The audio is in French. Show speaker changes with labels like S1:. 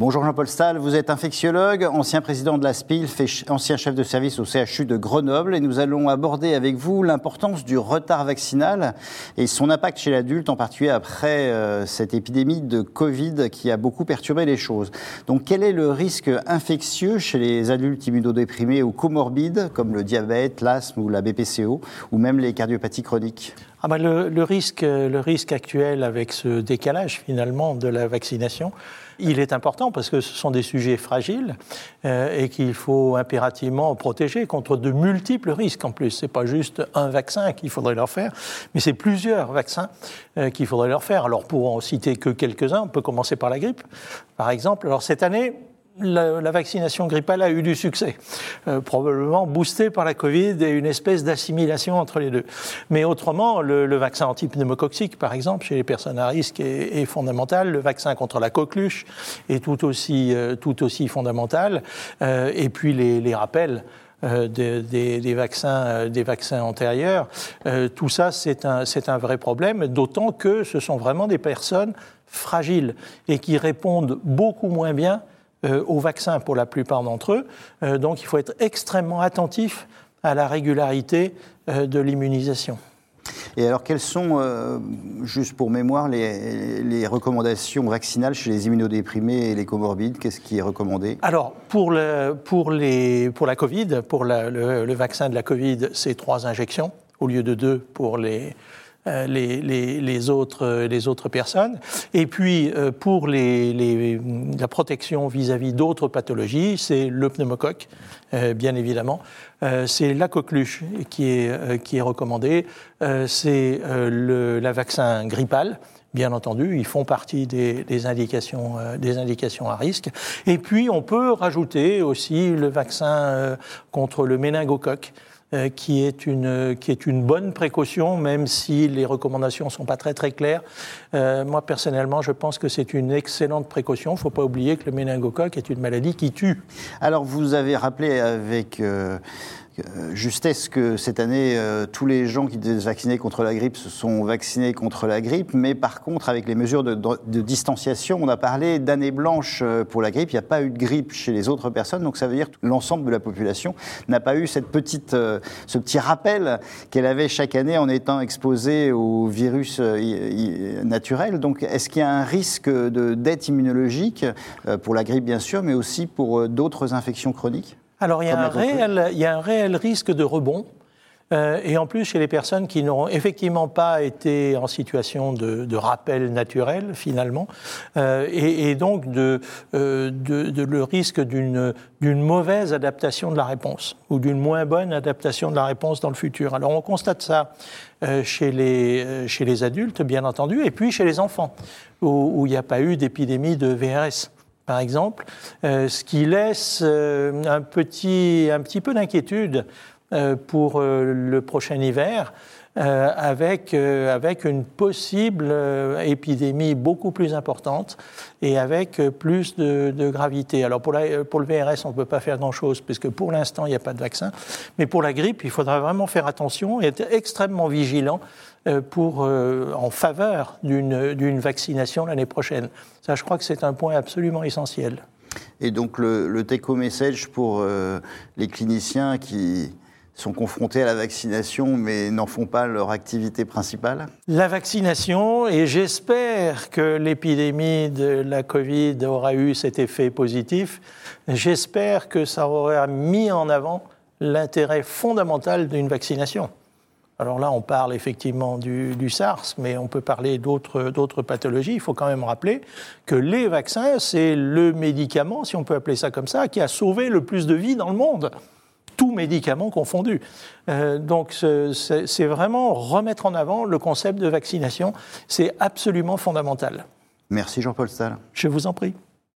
S1: Bonjour Jean-Paul Stahl, vous êtes infectiologue, ancien président de la SPILF ancien chef de service au CHU de Grenoble et nous allons aborder avec vous l'importance du retard vaccinal et son impact chez l'adulte, en particulier après euh, cette épidémie de Covid qui a beaucoup perturbé les choses. Donc quel est le risque infectieux chez les adultes immunodéprimés ou comorbides comme le diabète, l'asthme ou la BPCO ou même les cardiopathies chroniques?
S2: Ah ben le, risque, le risque actuel avec ce décalage finalement de la vaccination, il est important parce que ce sont des sujets fragiles euh, et qu'il faut impérativement protéger contre de multiples risques en plus. Ce n'est pas juste un vaccin qu'il faudrait leur faire, mais c'est plusieurs vaccins euh, qu'il faudrait leur faire. Alors pour en citer que quelques-uns, on peut commencer par la grippe, par exemple. Alors cette année, la, vaccination grippale a eu du succès, euh, probablement boosté par la Covid et une espèce d'assimilation entre les deux. Mais autrement, le, vaccin antipneumococcique, par exemple, chez les personnes à risque, est, fondamental. Le vaccin contre la coqueluche est tout aussi, euh, tout aussi fondamental. Euh, et puis les, rappels. Des, vaccins, des vaccins antérieurs. tout ça, c'est un, un, vrai problème, d'autant que ce sont vraiment des personnes fragiles et qui répondent beaucoup moins bien euh, au vaccin pour la plupart d'entre eux. Euh, donc il faut être extrêmement attentif à la régularité euh, de l'immunisation.
S1: Et alors, quelles sont, juste pour mémoire, les, recommandations vaccinales chez les immunodéprimés et les comorbides? Qu'est-ce qui est recommandé?
S2: Alors, pour, le, pour, les, pour la Covid, pour le, le, vaccin de la Covid, c'est trois injections au lieu de deux pour les, euh, les, les, autres, les autres personnes. Et puis, euh, pour les, la protection vis-à-vis d'autres pathologies, c'est le pneumocoque, euh, bien évidemment. c'est la coqueluche qui est, qui est recommandée. c'est le la vaccin grippal bien entendu, ils font partie des, des indications, des indications à risque. Et puis, on peut rajouter aussi le vaccin contre le méningocoque. Euh, qui, est une, qui est une bonne précaution, même si les recommandations ne sont pas très très claires. Euh, moi, personnellement, je pense que c'est une excellente précaution. Il ne faut pas oublier que le méningocoque est une maladie qui tue.
S1: Alors, vous avez rappelé avec... Euh, justesse que cette année, euh, tous les gens qui étaient vaccinés contre la grippe se sont vaccinés contre la grippe, mais par contre, avec les mesures de, distanciation, on a parlé d'année blanche euh, pour la grippe. Il n'y a pas eu de grippe chez les autres personnes, donc ça veut dire que l'ensemble de la population n'a pas eu cette petite, ce petit rappel qu'elle avait chaque année en étant exposée au virus naturel. Donc, est-ce qu'il y a un risque de dette immunologique pour la grippe, bien sûr, mais aussi pour d'autres infections chroniques?
S2: Alors il y, a un réel, il y, a un réel, risque de rebond. Euh, et en plus, chez les personnes qui n'ont effectivement pas été en situation de, rappel naturel, finalement, euh, et, donc de, euh, de, le risque d'une mauvaise adaptation de la réponse, ou d'une moins bonne adaptation de la réponse dans le futur. Alors on constate ça chez, les, chez les adultes, bien entendu, et puis chez les enfants, où, où il n'y a pas eu d'épidémie de VRS par exemple, euh, ce qui laisse euh, un, petit, un petit peu d'inquiétude euh, pour le prochain hiver, avec, avec une possible épidémie beaucoup plus importante et avec plus de, gravité. Alors pour, le VRS, on ne peut pas faire grand-chose, puisque pour l'instant, il n'y a pas de vaccin. Mais pour la grippe, il faudra vraiment faire attention et être extrêmement vigilant euh, pour, euh, en faveur d'une vaccination l'année prochaine. Ça, je crois que c'est un point absolument essentiel.
S1: Et donc le, le message pour euh, les cliniciens qui sont confrontés à la vaccination mais n'en font pas leur activité principale
S2: La vaccination, et j'espère que l'épidémie de la Covid aura eu cet effet positif, j'espère que ça aura mis en avant l'intérêt fondamental d'une vaccination. Alors là, on parle effectivement du, SARS, mais on peut parler d'autres pathologies. Il faut quand même rappeler que les vaccins, c'est le médicament, si on peut appeler ça comme ça, qui a sauvé le plus de vies dans le monde tous médicaments confondus. Euh, donc c'est vraiment remettre en avant le concept de vaccination. C'est absolument fondamental.
S1: Merci Jean-Paul Stahl.
S2: Je vous en prie.